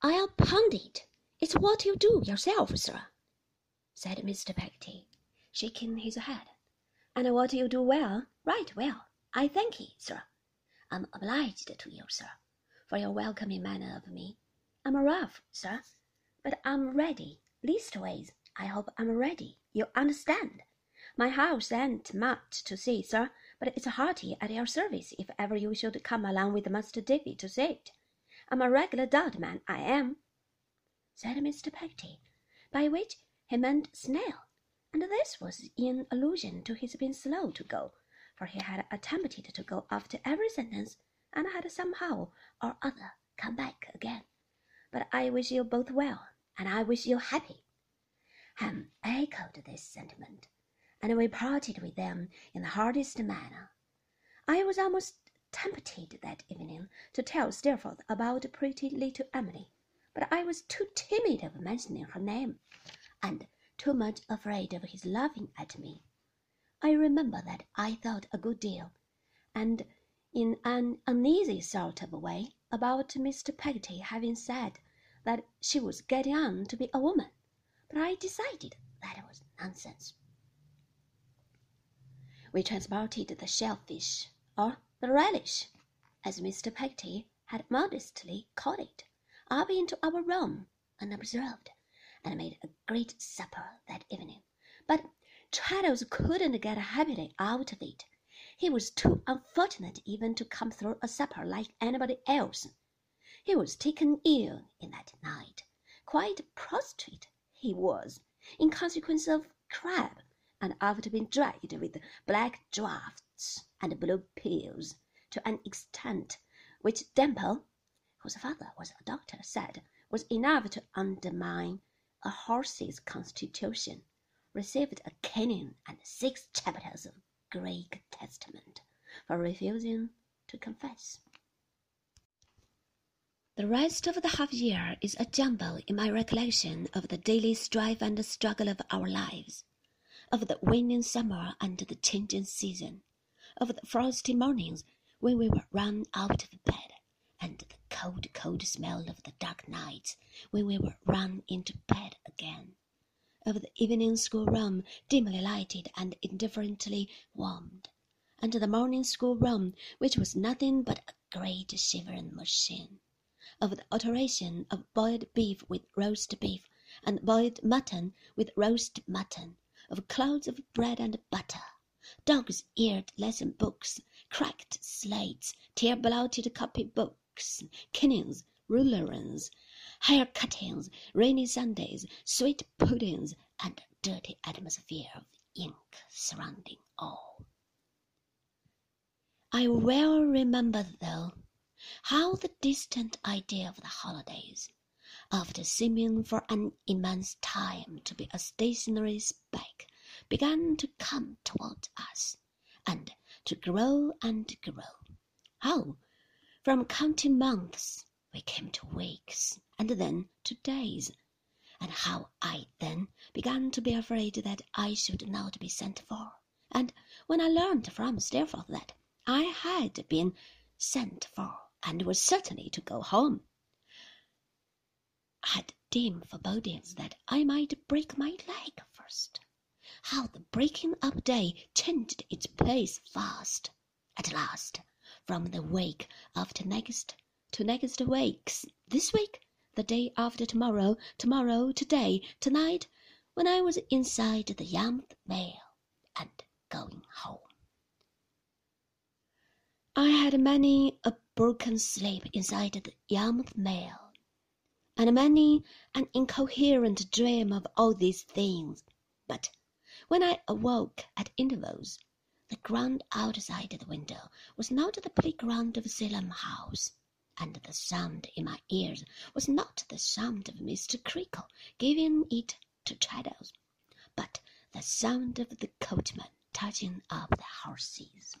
I'll pound it. It's what you do yourself, sir, said Mr. Peggotty, shaking his head. And what you do well, right well. I thank ye, sir. I'm obliged to you, sir, for your welcoming manner of me. I'm rough, sir, but I'm ready. Leastways, I hope I'm ready. You understand? My house ain't much to see, sir, but it's hearty at your service if ever you should come along with Master Davy to see it. I'm a regular Dodman, I am, said Mr. Peggotty, by which he meant snail, and this was in allusion to his being slow to go, for he had attempted to go after every sentence and had somehow or other come back again. But I wish you both well, and I wish you happy. Ham echoed this sentiment, and we parted with them in the hardest manner. I was almost tempted that evening to tell Steerforth about pretty little Emily, but I was too timid of mentioning her name, and too much afraid of his laughing at me. I remember that I thought a good deal, and in an uneasy sort of way, about Mr. Peggotty having said that she was getting on to be a woman, but I decided that it was nonsense. We transported the shellfish, or the relish, as Mr. Peggotty had modestly called it, up into our room unobserved, and made a great supper that evening. But Traddles couldn't get happily out of it. He was too unfortunate even to come through a supper like anybody else. He was taken ill in that night, quite prostrate he was, in consequence of cramp, and after being dragged with black and blue pills to an extent which Demple, whose father was a doctor, said was enough to undermine a horse's constitution, received a caning and six chapters of Greek Testament for refusing to confess. The rest of the half year is a jumble in my recollection of the daily strife and struggle of our lives of the waning summer and the changing season, of the frosty mornings when we were run out of bed, and the cold, cold smell of the dark nights when we were run into bed again, of the evening schoolroom dimly lighted and indifferently warmed, and the morning schoolroom which was nothing but a great shivering machine, of the alteration of boiled beef with roast beef, and boiled mutton with roast mutton. Of clouds of bread and butter, dog's-eared lesson books, cracked slates, tear-blotted copy-books, canings, rulers, hair cuttings, rainy Sundays, sweet puddings, and dirty atmosphere of ink surrounding all. I well remember, though, how the distant idea of the holidays after seeming for an immense time to be a stationary speck, began to come toward us, and to grow and grow. How, from counting months, we came to weeks, and then to days, and how I then began to be afraid that I should not be sent for, and when I learned from Steerforth that I had been sent for and was certainly to go home, had dim forebodings that I might break my leg first. How the breaking up day changed its place fast. At last, from the week after next to next week's, this week, the day after tomorrow, tomorrow, today, tonight, when I was inside the Yarmouth mail and going home. I had many a broken sleep inside the Yarmouth mail and many an incoherent dream of all these things. But when I awoke at intervals, the ground outside the window was not the playground of Salem House, and the sound in my ears was not the sound of Mr. Creakle giving it to Traddles, but the sound of the coachman touching up the horses.